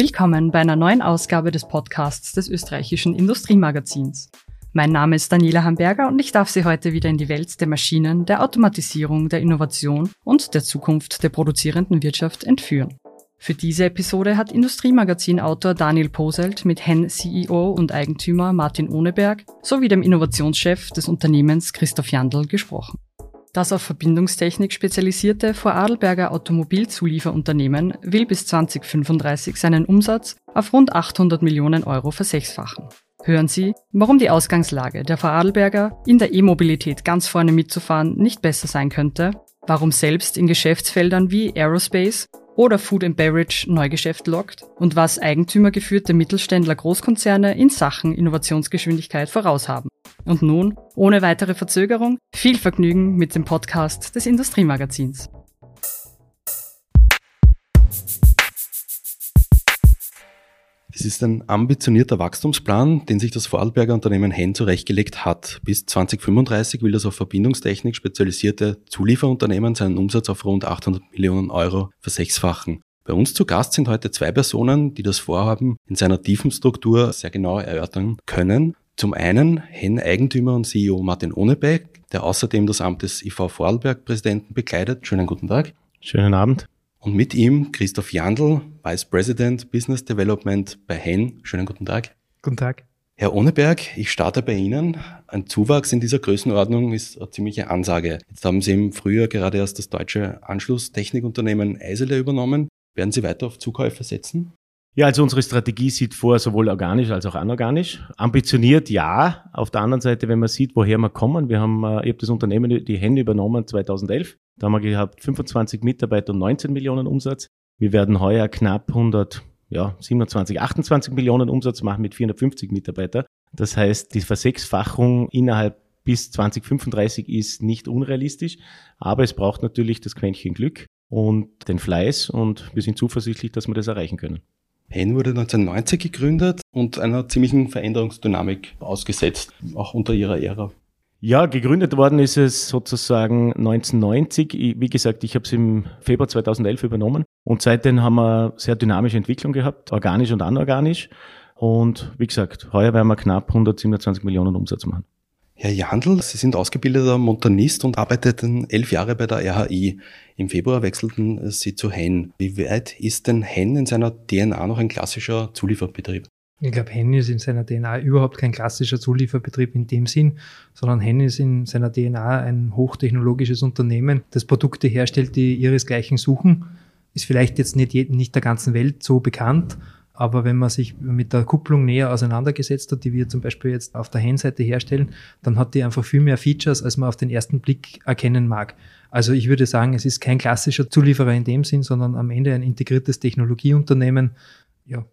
Willkommen bei einer neuen Ausgabe des Podcasts des österreichischen Industriemagazins. Mein Name ist Daniela Hamberger und ich darf Sie heute wieder in die Welt der Maschinen, der Automatisierung, der Innovation und der Zukunft der produzierenden Wirtschaft entführen. Für diese Episode hat Industriemagazin-Autor Daniel Poselt mit Hen-CEO und Eigentümer Martin Ohneberg sowie dem Innovationschef des Unternehmens Christoph Jandl gesprochen. Das auf Verbindungstechnik spezialisierte Vorarlberger Automobilzulieferunternehmen will bis 2035 seinen Umsatz auf rund 800 Millionen Euro versechsfachen. Hören Sie, warum die Ausgangslage der Vorarlberger, in der E-Mobilität ganz vorne mitzufahren, nicht besser sein könnte, warum selbst in Geschäftsfeldern wie Aerospace oder Food and Beverage Neugeschäft lockt und was eigentümergeführte Mittelständler Großkonzerne in Sachen Innovationsgeschwindigkeit voraus haben. Und nun, ohne weitere Verzögerung, viel Vergnügen mit dem Podcast des Industriemagazins. Es ist ein ambitionierter Wachstumsplan, den sich das Vorarlberger Unternehmen Hen zurechtgelegt hat. Bis 2035 will das auf Verbindungstechnik spezialisierte Zulieferunternehmen seinen Umsatz auf rund 800 Millionen Euro versechsfachen. Bei uns zu Gast sind heute zwei Personen, die das Vorhaben in seiner tiefen Struktur sehr genau erörtern können. Zum einen Hen-Eigentümer und CEO Martin Ohnebeck, der außerdem das Amt des IV Vorarlberg-Präsidenten bekleidet. Schönen guten Tag. Schönen Abend. Und mit ihm Christoph Jandl, Vice President Business Development bei Hen. Schönen guten Tag. Guten Tag. Herr Ohneberg, ich starte bei Ihnen. Ein Zuwachs in dieser Größenordnung ist eine ziemliche Ansage. Jetzt haben Sie im Frühjahr gerade erst das deutsche Anschlusstechnikunternehmen Eisele übernommen. Werden Sie weiter auf Zukäufe setzen? Ja, also unsere Strategie sieht vor, sowohl organisch als auch anorganisch. Ambitioniert ja. Auf der anderen Seite, wenn man sieht, woher wir kommen, wir haben, äh, ich habe das Unternehmen die Hände übernommen 2011. Da haben wir gehabt 25 Mitarbeiter und 19 Millionen Umsatz. Wir werden heuer knapp 100, ja, 27, 28 Millionen Umsatz machen mit 450 Mitarbeitern. Das heißt, die Versechsfachung innerhalb bis 2035 ist nicht unrealistisch, aber es braucht natürlich das Quäntchen Glück und den Fleiß und wir sind zuversichtlich, dass wir das erreichen können. Hen wurde 1990 gegründet und einer ziemlichen Veränderungsdynamik ausgesetzt, auch unter ihrer Ära. Ja, gegründet worden ist es sozusagen 1990. Wie gesagt, ich habe es im Februar 2011 übernommen und seitdem haben wir sehr dynamische Entwicklung gehabt, organisch und anorganisch. Und wie gesagt, heuer werden wir knapp 127 Millionen Umsatz machen. Herr Jandl, Sie sind ausgebildeter Montanist und arbeiteten elf Jahre bei der RHI. Im Februar wechselten Sie zu Hen. Wie weit ist denn Hen in seiner DNA noch ein klassischer Zulieferbetrieb? Ich glaube, Hen ist in seiner DNA überhaupt kein klassischer Zulieferbetrieb in dem Sinn, sondern Hen ist in seiner DNA ein hochtechnologisches Unternehmen, das Produkte herstellt, die ihresgleichen suchen. Ist vielleicht jetzt nicht, nicht der ganzen Welt so bekannt, aber wenn man sich mit der Kupplung näher auseinandergesetzt hat, die wir zum Beispiel jetzt auf der Handseite herstellen, dann hat die einfach viel mehr Features, als man auf den ersten Blick erkennen mag. Also ich würde sagen, es ist kein klassischer Zulieferer in dem Sinn, sondern am Ende ein integriertes Technologieunternehmen. Ja.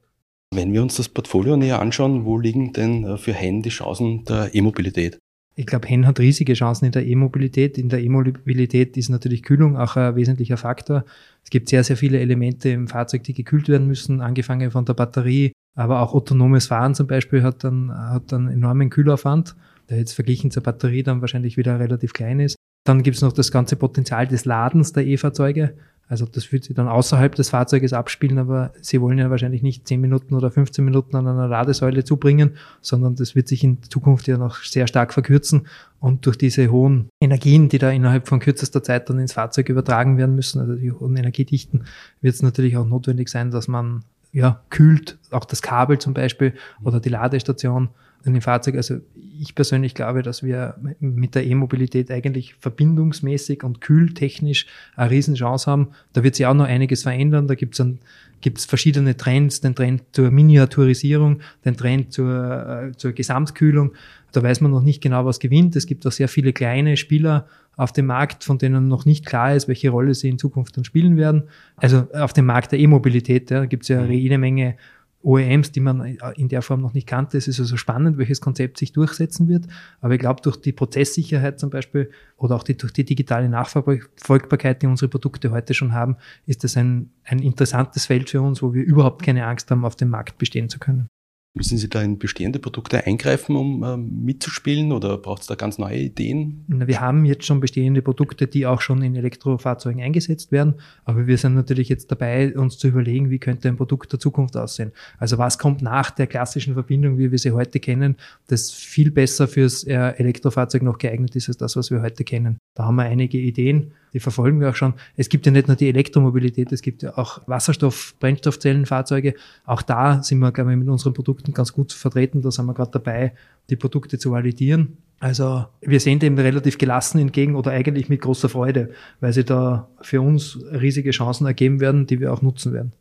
Wenn wir uns das Portfolio näher anschauen, wo liegen denn äh, für Hen die Chancen der E-Mobilität? Ich glaube, Hen hat riesige Chancen in der E-Mobilität. In der E-Mobilität ist natürlich Kühlung auch ein wesentlicher Faktor. Es gibt sehr, sehr viele Elemente im Fahrzeug, die gekühlt werden müssen, angefangen von der Batterie, aber auch autonomes Fahren zum Beispiel hat dann, hat dann enormen Kühlaufwand, der jetzt verglichen zur Batterie dann wahrscheinlich wieder relativ klein ist. Dann gibt es noch das ganze Potenzial des Ladens der E-Fahrzeuge. Also das wird sich dann außerhalb des Fahrzeuges abspielen, aber Sie wollen ja wahrscheinlich nicht 10 Minuten oder 15 Minuten an einer Ladesäule zubringen, sondern das wird sich in Zukunft ja noch sehr stark verkürzen. Und durch diese hohen Energien, die da innerhalb von kürzester Zeit dann ins Fahrzeug übertragen werden müssen, also die hohen Energiedichten, wird es natürlich auch notwendig sein, dass man ja kühlt, auch das Kabel zum Beispiel oder die Ladestation in dem Fahrzeug. Also ich persönlich glaube, dass wir mit der E-Mobilität eigentlich verbindungsmäßig und kühltechnisch eine Riesenchance haben. Da wird sich auch noch einiges verändern. Da gibt es gibt's verschiedene Trends, den Trend zur Miniaturisierung, den Trend zur, äh, zur Gesamtkühlung. Da weiß man noch nicht genau, was gewinnt. Es gibt auch sehr viele kleine Spieler auf dem Markt, von denen noch nicht klar ist, welche Rolle sie in Zukunft dann spielen werden. Also auf dem Markt der E-Mobilität ja, gibt es ja jede Menge OEMs, die man in der Form noch nicht kannte. Es ist also spannend, welches Konzept sich durchsetzen wird. Aber ich glaube, durch die Prozesssicherheit zum Beispiel oder auch die, durch die digitale Nachverfolgbarkeit, die unsere Produkte heute schon haben, ist das ein, ein interessantes Feld für uns, wo wir überhaupt keine Angst haben, auf dem Markt bestehen zu können. Müssen Sie da in bestehende Produkte eingreifen, um äh, mitzuspielen oder braucht es da ganz neue Ideen? Wir haben jetzt schon bestehende Produkte, die auch schon in Elektrofahrzeugen eingesetzt werden, aber wir sind natürlich jetzt dabei, uns zu überlegen, wie könnte ein Produkt der Zukunft aussehen. Also was kommt nach der klassischen Verbindung, wie wir sie heute kennen, das viel besser fürs äh, Elektrofahrzeug noch geeignet ist als das, was wir heute kennen. Da haben wir einige Ideen die verfolgen wir auch schon. Es gibt ja nicht nur die Elektromobilität, es gibt ja auch Wasserstoff-, Brennstoffzellenfahrzeuge. Auch da sind wir, glaube ich, mit unseren Produkten ganz gut vertreten. Da sind wir gerade dabei, die Produkte zu validieren. Also wir sehen dem relativ gelassen entgegen oder eigentlich mit großer Freude, weil sie da für uns riesige Chancen ergeben werden, die wir auch nutzen werden.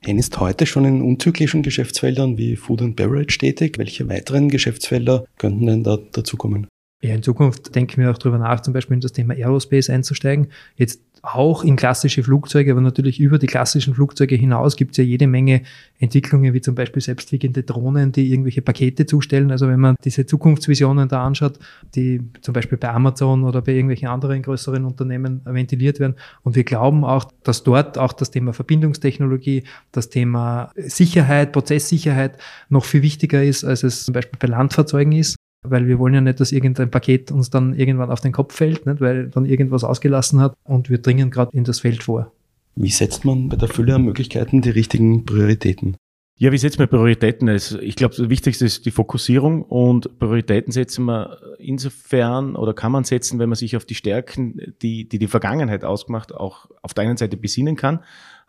Hen ist heute schon in unzyklischen Geschäftsfeldern wie Food and Beverage tätig. Welche weiteren Geschäftsfelder könnten denn da dazukommen? Ja, in Zukunft denken wir auch darüber nach, zum Beispiel in das Thema Aerospace einzusteigen. Jetzt auch in klassische Flugzeuge, aber natürlich über die klassischen Flugzeuge hinaus gibt es ja jede Menge Entwicklungen, wie zum Beispiel selbstfliegende Drohnen, die irgendwelche Pakete zustellen. Also wenn man diese Zukunftsvisionen da anschaut, die zum Beispiel bei Amazon oder bei irgendwelchen anderen größeren Unternehmen ventiliert werden. Und wir glauben auch, dass dort auch das Thema Verbindungstechnologie, das Thema Sicherheit, Prozesssicherheit noch viel wichtiger ist, als es zum Beispiel bei Landfahrzeugen ist weil wir wollen ja nicht, dass irgendein Paket uns dann irgendwann auf den Kopf fällt, nicht? weil dann irgendwas ausgelassen hat und wir dringen gerade in das Feld vor. Wie setzt man bei der Fülle an Möglichkeiten die richtigen Prioritäten? Ja, wie setzt man Prioritäten? Also ich glaube, das Wichtigste ist die Fokussierung und Prioritäten setzen wir insofern oder kann man setzen, wenn man sich auf die Stärken, die die, die Vergangenheit ausgemacht, auch auf der einen Seite besinnen kann,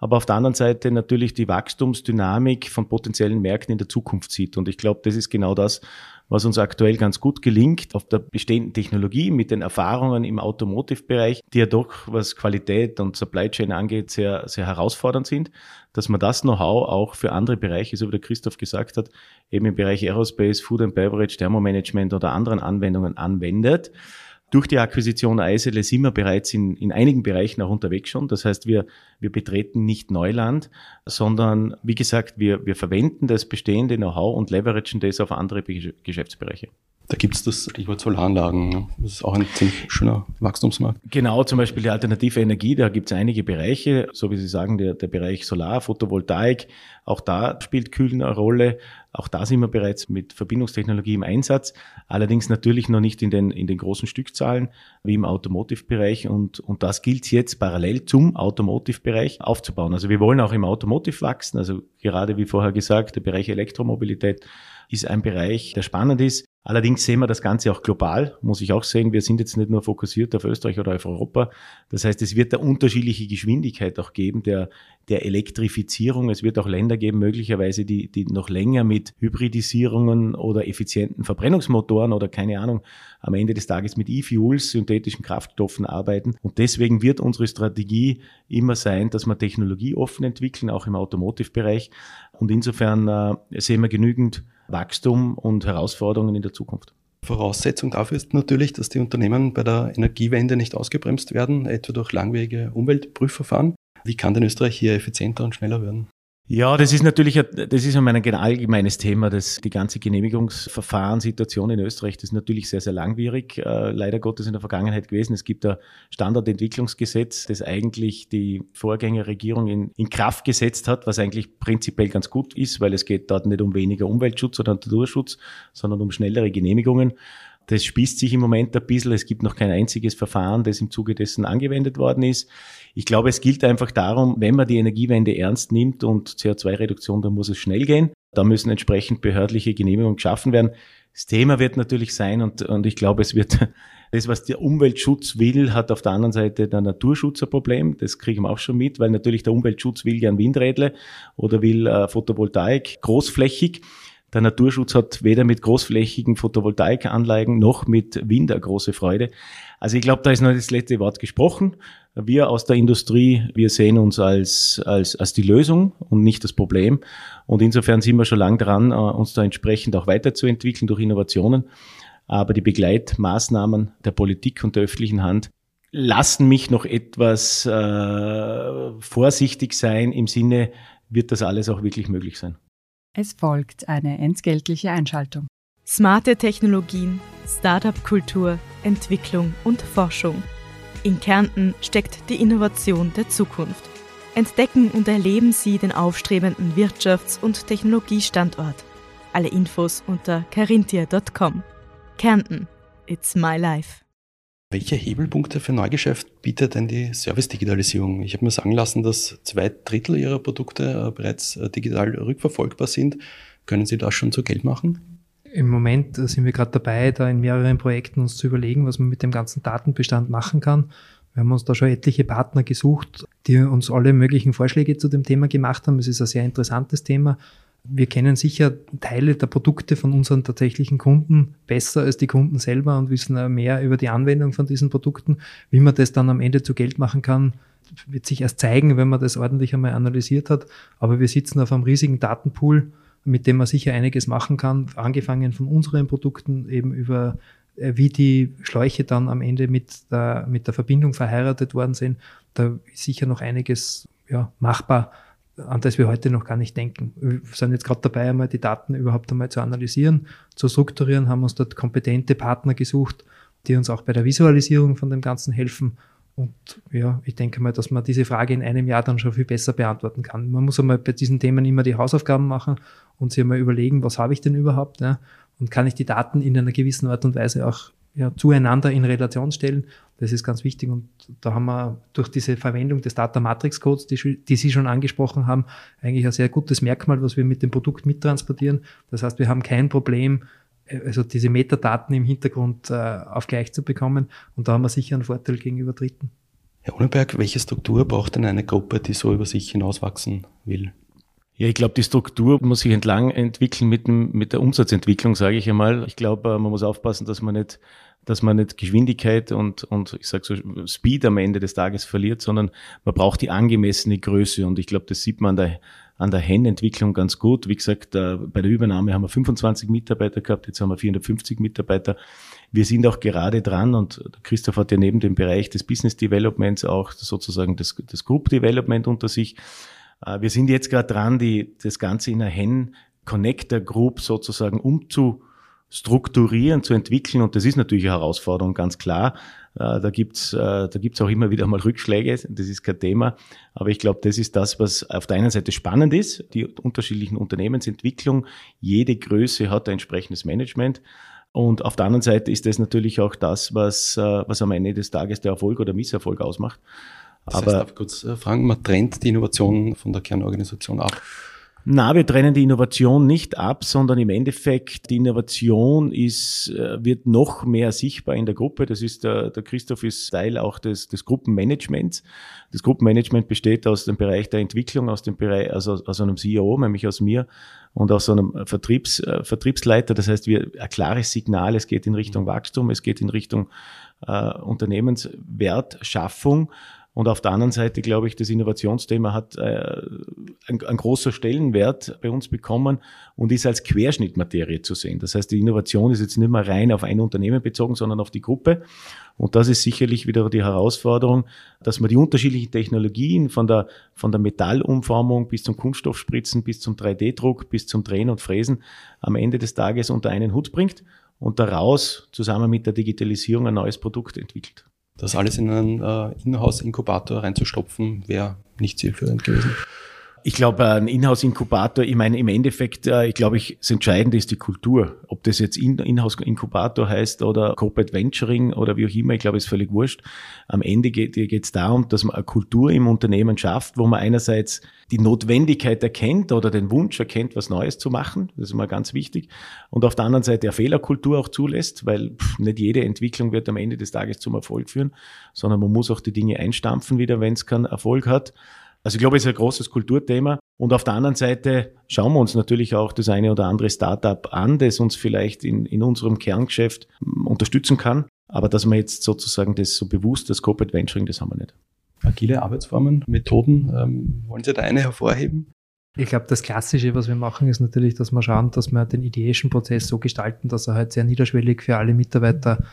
aber auf der anderen Seite natürlich die Wachstumsdynamik von potenziellen Märkten in der Zukunft sieht. Und ich glaube, das ist genau das, was uns aktuell ganz gut gelingt auf der bestehenden Technologie mit den Erfahrungen im Automotive-Bereich, die ja doch, was Qualität und Supply Chain angeht, sehr, sehr herausfordernd sind, dass man das Know-how auch für andere Bereiche, so wie der Christoph gesagt hat, eben im Bereich Aerospace, Food and Beverage, Thermomanagement oder anderen Anwendungen anwendet. Durch die Akquisition Eisele sind wir bereits in, in einigen Bereichen auch unterwegs schon. Das heißt, wir, wir betreten nicht Neuland, sondern wie gesagt, wir, wir verwenden das bestehende Know-how und leveragen das auf andere Geschäftsbereiche. Da gibt es das Stichwort Solaranlagen. Das ist auch ein ziemlich schöner Wachstumsmarkt. Genau, zum Beispiel die alternative Energie, da gibt es einige Bereiche, so wie Sie sagen, der, der Bereich Solar, Photovoltaik, auch da spielt Kühlen eine Rolle. Auch da sind wir bereits mit Verbindungstechnologie im Einsatz, allerdings natürlich noch nicht in den, in den großen Stückzahlen wie im Automotive-Bereich und, und das gilt jetzt parallel zum Automotive-Bereich aufzubauen. Also wir wollen auch im Automotive wachsen, also gerade wie vorher gesagt, der Bereich Elektromobilität ist ein Bereich, der spannend ist. Allerdings sehen wir das Ganze auch global, muss ich auch sehen. Wir sind jetzt nicht nur fokussiert auf Österreich oder auf Europa. Das heißt, es wird da unterschiedliche Geschwindigkeit auch geben der, der Elektrifizierung. Es wird auch Länder geben, möglicherweise, die, die noch länger mit Hybridisierungen oder effizienten Verbrennungsmotoren oder keine Ahnung, am Ende des Tages mit E-Fuels, synthetischen Kraftstoffen arbeiten. Und deswegen wird unsere Strategie immer sein, dass wir Technologie offen entwickeln, auch im Automotive-Bereich. Und insofern äh, sehen wir genügend Wachstum und Herausforderungen in der Zukunft. Voraussetzung dafür ist natürlich, dass die Unternehmen bei der Energiewende nicht ausgebremst werden, etwa durch langwierige Umweltprüfverfahren. Wie kann denn Österreich hier effizienter und schneller werden? Ja, das ist natürlich, das ist ein allgemeines Thema, das, die ganze Genehmigungsverfahrenssituation in Österreich, das ist natürlich sehr, sehr langwierig, äh, leider Gottes in der Vergangenheit gewesen. Es gibt ein Standardentwicklungsgesetz, das eigentlich die Vorgängerregierung in, in Kraft gesetzt hat, was eigentlich prinzipiell ganz gut ist, weil es geht dort nicht um weniger Umweltschutz oder Naturschutz, sondern um schnellere Genehmigungen. Das spießt sich im Moment ein bisschen. Es gibt noch kein einziges Verfahren, das im Zuge dessen angewendet worden ist. Ich glaube, es gilt einfach darum, wenn man die Energiewende ernst nimmt und CO2-Reduktion, dann muss es schnell gehen. Da müssen entsprechend behördliche Genehmigungen geschaffen werden. Das Thema wird natürlich sein und, und ich glaube, es wird das, was der Umweltschutz will, hat auf der anderen Seite der Naturschutz ein Problem. Das kriegen wir auch schon mit, weil natürlich der Umweltschutz will gern Windrädle oder will äh, Photovoltaik großflächig. Der Naturschutz hat weder mit großflächigen Photovoltaikanlagen noch mit Wind eine große Freude. Also ich glaube, da ist noch das letzte Wort gesprochen. Wir aus der Industrie, wir sehen uns als, als, als die Lösung und nicht das Problem. Und insofern sind wir schon lange dran, äh, uns da entsprechend auch weiterzuentwickeln durch Innovationen. Aber die Begleitmaßnahmen der Politik und der öffentlichen Hand lassen mich noch etwas äh, vorsichtig sein im Sinne, wird das alles auch wirklich möglich sein. Es folgt eine entgeltliche Einschaltung. Smarte Technologien, Startup-Kultur, Entwicklung und Forschung. In Kärnten steckt die Innovation der Zukunft. Entdecken und erleben Sie den aufstrebenden Wirtschafts- und Technologiestandort. Alle Infos unter carinthia.com. Kärnten, it's my life. Welche Hebelpunkte für Neugeschäft bietet denn die Service-Digitalisierung? Ich habe mir sagen lassen, dass zwei Drittel Ihrer Produkte äh, bereits äh, digital rückverfolgbar sind. Können Sie das schon zu Geld machen? Im Moment sind wir gerade dabei, da in mehreren Projekten uns zu überlegen, was man mit dem ganzen Datenbestand machen kann. Wir haben uns da schon etliche Partner gesucht, die uns alle möglichen Vorschläge zu dem Thema gemacht haben. Es ist ein sehr interessantes Thema. Wir kennen sicher Teile der Produkte von unseren tatsächlichen Kunden besser als die Kunden selber und wissen mehr über die Anwendung von diesen Produkten. Wie man das dann am Ende zu Geld machen kann, wird sich erst zeigen, wenn man das ordentlich einmal analysiert hat. Aber wir sitzen auf einem riesigen Datenpool mit dem man sicher einiges machen kann, angefangen von unseren Produkten eben über äh, wie die Schläuche dann am Ende mit der, mit der Verbindung verheiratet worden sind. Da ist sicher noch einiges ja, machbar, an das wir heute noch gar nicht denken. Wir sind jetzt gerade dabei, einmal die Daten überhaupt einmal zu analysieren, zu strukturieren, haben uns dort kompetente Partner gesucht, die uns auch bei der Visualisierung von dem Ganzen helfen und ja, ich denke mal, dass man diese Frage in einem Jahr dann schon viel besser beantworten kann. Man muss einmal bei diesen Themen immer die Hausaufgaben machen und sich einmal überlegen, was habe ich denn überhaupt? Ja? Und kann ich die Daten in einer gewissen Art und Weise auch ja, zueinander in Relation stellen? Das ist ganz wichtig. Und da haben wir durch diese Verwendung des Data Matrix Codes, die, die Sie schon angesprochen haben, eigentlich ein sehr gutes Merkmal, was wir mit dem Produkt mittransportieren. Das heißt, wir haben kein Problem, also diese Metadaten im Hintergrund äh, auf gleich zu bekommen. Und da haben wir sicher einen Vorteil gegenüber Dritten. Herr Ohneberg, welche Struktur braucht denn eine Gruppe, die so über sich hinauswachsen will? Ja, ich glaube, die Struktur muss sich entlang entwickeln mit, dem, mit der Umsatzentwicklung, sage ich einmal. Ich glaube, äh, man muss aufpassen, dass man nicht, dass man nicht Geschwindigkeit und, und ich sage so Speed am Ende des Tages verliert, sondern man braucht die angemessene Größe. Und ich glaube, das sieht man an der, an der Hen-Entwicklung ganz gut. Wie gesagt, äh, bei der Übernahme haben wir 25 Mitarbeiter gehabt, jetzt haben wir 450 Mitarbeiter. Wir sind auch gerade dran und Christoph hat ja neben dem Bereich des Business Developments auch sozusagen das, das Group Development unter sich. Äh, wir sind jetzt gerade dran, die, das Ganze in einer Hen Connector Group sozusagen umzustrukturieren, zu entwickeln und das ist natürlich eine Herausforderung, ganz klar. Äh, da gibt's, äh, da gibt's auch immer wieder mal Rückschläge, das ist kein Thema. Aber ich glaube, das ist das, was auf der einen Seite spannend ist, die unterschiedlichen Unternehmensentwicklung. Jede Größe hat ein entsprechendes Management. Und auf der anderen Seite ist das natürlich auch das, was, was am Ende des Tages der Erfolg oder Misserfolg ausmacht. Das Aber heißt, darf ich kurz fragen, man trennt die Innovation von der Kernorganisation ab? Na, wir trennen die Innovation nicht ab, sondern im Endeffekt die Innovation ist, äh, wird noch mehr sichtbar in der Gruppe. Das ist der, der Christoph ist Teil auch des, des Gruppenmanagements. Das Gruppenmanagement besteht aus dem Bereich der Entwicklung, aus dem Bereich, also aus einem CEO, nämlich aus mir und aus einem Vertriebs, äh, Vertriebsleiter. Das heißt, wir ein klares Signal. Es geht in Richtung Wachstum, es geht in Richtung äh, Unternehmenswertschaffung. Und auf der anderen Seite glaube ich, das Innovationsthema hat äh, ein, ein, großer Stellenwert bei uns bekommen und ist als Querschnittmaterie zu sehen. Das heißt, die Innovation ist jetzt nicht mehr rein auf ein Unternehmen bezogen, sondern auf die Gruppe. Und das ist sicherlich wieder die Herausforderung, dass man die unterschiedlichen Technologien von der, von der Metallumformung bis zum Kunststoffspritzen, bis zum 3D-Druck, bis zum Drehen und Fräsen am Ende des Tages unter einen Hut bringt und daraus zusammen mit der Digitalisierung ein neues Produkt entwickelt. Das alles in einen äh, Inhouse-Inkubator reinzustopfen, wäre nicht zielführend gewesen. Ich glaube, ein Inhouse-Inkubator, ich meine, im Endeffekt, äh, ich glaube, ich, das Entscheidende ist die Kultur. Ob das jetzt Inhouse-Inkubator heißt oder Corporate Venturing oder wie auch immer, ich glaube, ist völlig wurscht. Am Ende geht es darum, dass man eine Kultur im Unternehmen schafft, wo man einerseits die Notwendigkeit erkennt oder den Wunsch erkennt, was Neues zu machen. Das ist immer ganz wichtig. Und auf der anderen Seite eine Fehlerkultur auch zulässt, weil pff, nicht jede Entwicklung wird am Ende des Tages zum Erfolg führen, sondern man muss auch die Dinge einstampfen wieder, wenn es keinen Erfolg hat. Also ich glaube, es ist ein großes Kulturthema. Und auf der anderen Seite schauen wir uns natürlich auch das eine oder andere Startup an, das uns vielleicht in, in unserem Kerngeschäft hm, unterstützen kann. Aber dass wir jetzt sozusagen das so bewusst, das Corporate Venturing, das haben wir nicht. Agile Arbeitsformen, Methoden, ähm, wollen Sie da eine hervorheben? Ich glaube, das Klassische, was wir machen, ist natürlich, dass wir schauen, dass wir den ideation Prozess so gestalten, dass er halt sehr niederschwellig für alle Mitarbeiter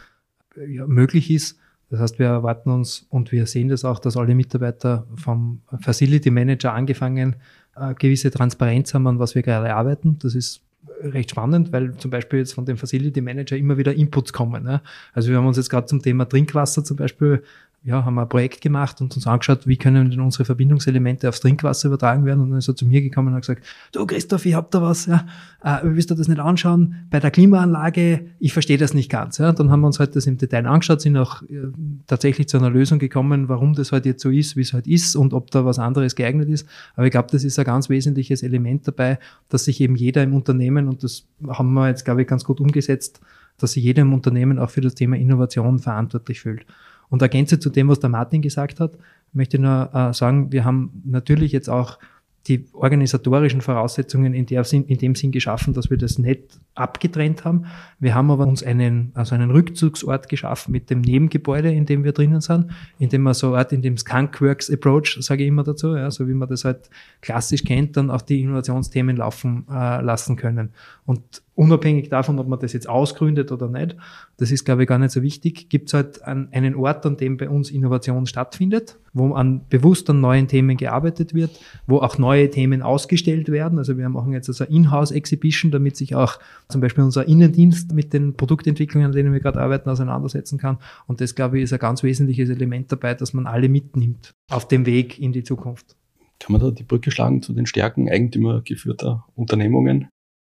ja, möglich ist das heißt, wir erwarten uns und wir sehen das auch, dass alle Mitarbeiter vom Facility Manager angefangen äh, gewisse Transparenz haben, an was wir gerade arbeiten. Das ist recht spannend, weil zum Beispiel jetzt von dem Facility Manager immer wieder Inputs kommen. Ne? Also wir haben uns jetzt gerade zum Thema Trinkwasser zum Beispiel ja, haben wir ein Projekt gemacht und uns angeschaut, wie können denn unsere Verbindungselemente aufs Trinkwasser übertragen werden. Und dann ist er zu mir gekommen und hat gesagt, du Christoph, ich hab da was, ja, äh, willst du das nicht anschauen? Bei der Klimaanlage, ich verstehe das nicht ganz. Ja. Dann haben wir uns halt das im Detail angeschaut, sind auch äh, tatsächlich zu einer Lösung gekommen, warum das halt jetzt so ist, wie es halt ist und ob da was anderes geeignet ist. Aber ich glaube, das ist ein ganz wesentliches Element dabei, dass sich eben jeder im Unternehmen, und das haben wir jetzt, glaube ich, ganz gut umgesetzt, dass sich jeder im Unternehmen auch für das Thema Innovation verantwortlich fühlt. Und ergänze zu dem, was der Martin gesagt hat, möchte ich nur äh, sagen, wir haben natürlich jetzt auch die organisatorischen Voraussetzungen in, der Sinn, in dem Sinn geschaffen, dass wir das nicht abgetrennt haben. Wir haben aber uns einen, also einen Rückzugsort geschaffen mit dem Nebengebäude, in dem wir drinnen sind, in dem wir so Ort, in dem Skunkworks Approach, sage ich immer dazu, ja, so wie man das halt klassisch kennt, dann auch die Innovationsthemen laufen äh, lassen können. Und unabhängig davon, ob man das jetzt ausgründet oder nicht, das ist, glaube ich, gar nicht so wichtig, gibt es halt einen Ort, an dem bei uns Innovation stattfindet, wo an bewusst an neuen Themen gearbeitet wird, wo auch neue Themen ausgestellt werden. Also wir machen jetzt also Inhouse-Exhibition, damit sich auch zum Beispiel unser Innendienst mit den Produktentwicklungen, an denen wir gerade arbeiten, auseinandersetzen kann. Und das, glaube ich, ist ein ganz wesentliches Element dabei, dass man alle mitnimmt auf dem Weg in die Zukunft. Kann man da die Brücke schlagen zu den Stärken eigentümergeführter Unternehmungen?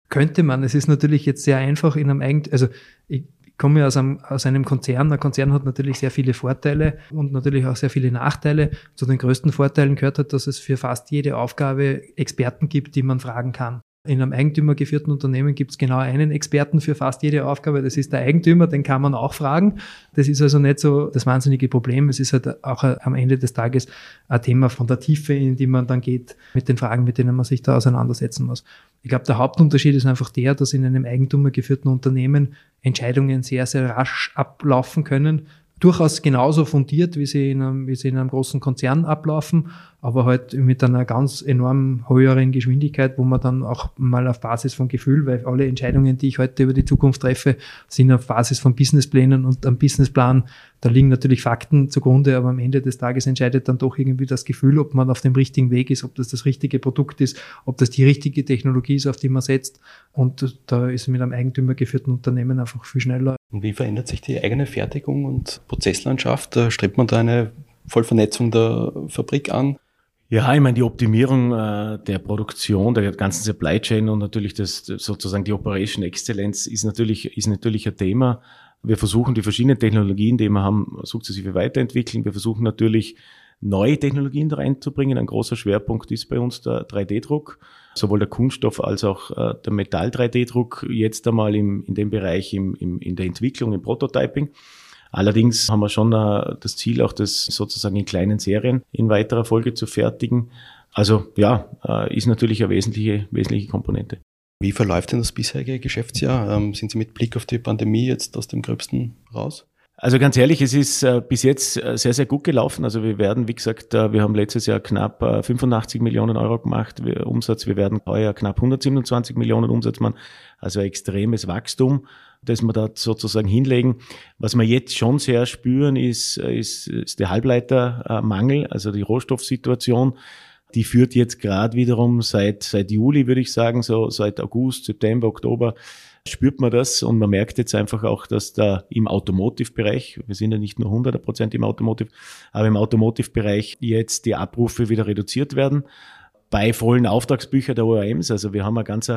Könnte man. Es ist natürlich jetzt sehr einfach in einem Eigent, also ich komme ja aus einem, aus einem Konzern. Ein Konzern hat natürlich sehr viele Vorteile und natürlich auch sehr viele Nachteile. Zu den größten Vorteilen gehört halt, dass es für fast jede Aufgabe Experten gibt, die man fragen kann. In einem eigentümergeführten Unternehmen gibt es genau einen Experten für fast jede Aufgabe. Das ist der Eigentümer, den kann man auch fragen. Das ist also nicht so das wahnsinnige Problem. Es ist halt auch am Ende des Tages ein Thema von der Tiefe, in die man dann geht, mit den Fragen, mit denen man sich da auseinandersetzen muss. Ich glaube, der Hauptunterschied ist einfach der, dass in einem eigentümergeführten Unternehmen Entscheidungen sehr, sehr rasch ablaufen können durchaus genauso fundiert, wie sie in einem, wie sie in einem großen Konzern ablaufen, aber halt mit einer ganz enorm höheren Geschwindigkeit, wo man dann auch mal auf Basis von Gefühl, weil alle Entscheidungen, die ich heute über die Zukunft treffe, sind auf Basis von Businessplänen und am Businessplan, da liegen natürlich Fakten zugrunde, aber am Ende des Tages entscheidet dann doch irgendwie das Gefühl, ob man auf dem richtigen Weg ist, ob das das richtige Produkt ist, ob das die richtige Technologie ist, auf die man setzt. Und da ist mit einem eigentümergeführten Unternehmen einfach viel schneller. Und wie verändert sich die eigene Fertigung und Prozesslandschaft? Strebt man da eine Vollvernetzung der Fabrik an? Ja, ich meine, die Optimierung äh, der Produktion, der ganzen Supply Chain und natürlich das sozusagen die Operation Excellence ist natürlich, ist natürlich ein Thema. Wir versuchen die verschiedenen Technologien, die wir haben, sukzessive weiterentwickeln. Wir versuchen natürlich neue Technologien reinzubringen. Ein großer Schwerpunkt ist bei uns der 3D-Druck, sowohl der Kunststoff als auch äh, der Metall-3D-Druck, jetzt einmal im, in dem Bereich im, im, in der Entwicklung, im Prototyping. Allerdings haben wir schon das Ziel, auch das sozusagen in kleinen Serien in weiterer Folge zu fertigen. Also ja, äh, ist natürlich eine wesentliche, wesentliche Komponente. Wie verläuft denn das bisherige Geschäftsjahr? Ähm, sind Sie mit Blick auf die Pandemie jetzt aus dem Gröbsten raus? Also ganz ehrlich, es ist äh, bis jetzt äh, sehr, sehr gut gelaufen. Also wir werden, wie gesagt, wir haben letztes Jahr knapp äh, 85 Millionen Euro gemacht, Umsatz. Wir werden heuer knapp 127 Millionen Umsatz machen. Also extremes Wachstum, das wir da sozusagen hinlegen. Was wir jetzt schon sehr spüren, ist, ist, ist der Halbleitermangel, also die Rohstoffsituation. Die führt jetzt gerade wiederum seit, seit Juli, würde ich sagen, so seit August, September, Oktober, spürt man das und man merkt jetzt einfach auch, dass da im Automotive-Bereich, wir sind ja nicht nur 100 Prozent im Automotive, aber im Automotive-Bereich jetzt die Abrufe wieder reduziert werden bei vollen Auftragsbüchern der OEMs. Also wir haben eine ganz,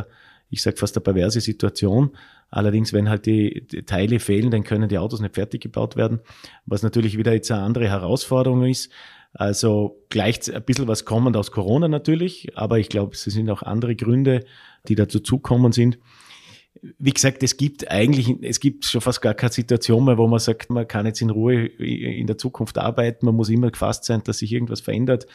ich sage fast eine perverse Situation. Allerdings, wenn halt die, die, Teile fehlen, dann können die Autos nicht fertig gebaut werden, was natürlich wieder jetzt eine andere Herausforderung ist. Also gleich ein bisschen was kommend aus Corona natürlich, aber ich glaube, es sind auch andere Gründe, die dazu zukommen sind wie gesagt, es gibt eigentlich, es gibt schon fast gar keine Situation mehr, wo man sagt, man kann jetzt in Ruhe in der Zukunft arbeiten, man muss immer gefasst sein, dass sich irgendwas verändert.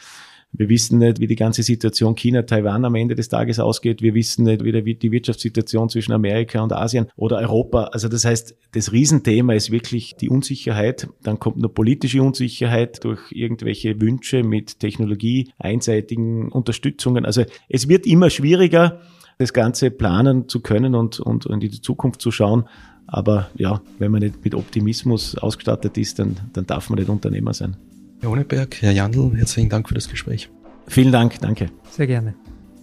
Wir wissen nicht, wie die ganze Situation China-Taiwan am Ende des Tages ausgeht. Wir wissen nicht, wie die Wirtschaftssituation zwischen Amerika und Asien oder Europa. Also das heißt, das Riesenthema ist wirklich die Unsicherheit. Dann kommt noch politische Unsicherheit durch irgendwelche Wünsche mit Technologie, einseitigen Unterstützungen. Also es wird immer schwieriger das Ganze planen zu können und, und, und in die Zukunft zu schauen. Aber ja, wenn man nicht mit Optimismus ausgestattet ist, dann, dann darf man nicht Unternehmer sein. Herr Ohneberg, Herr Jandl, herzlichen Dank für das Gespräch. Vielen Dank, danke. Sehr gerne.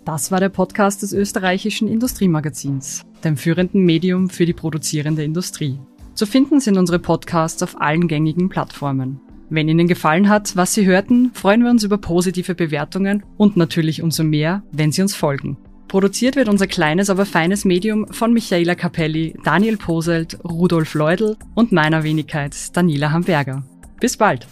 Das war der Podcast des österreichischen Industriemagazins, dem führenden Medium für die produzierende Industrie. Zu finden sind unsere Podcasts auf allen gängigen Plattformen. Wenn Ihnen gefallen hat, was Sie hörten, freuen wir uns über positive Bewertungen und natürlich umso mehr, wenn Sie uns folgen. Produziert wird unser kleines, aber feines Medium von Michaela Capelli, Daniel Poselt, Rudolf Leudl und meiner Wenigkeit Daniela Hamburger. Bis bald!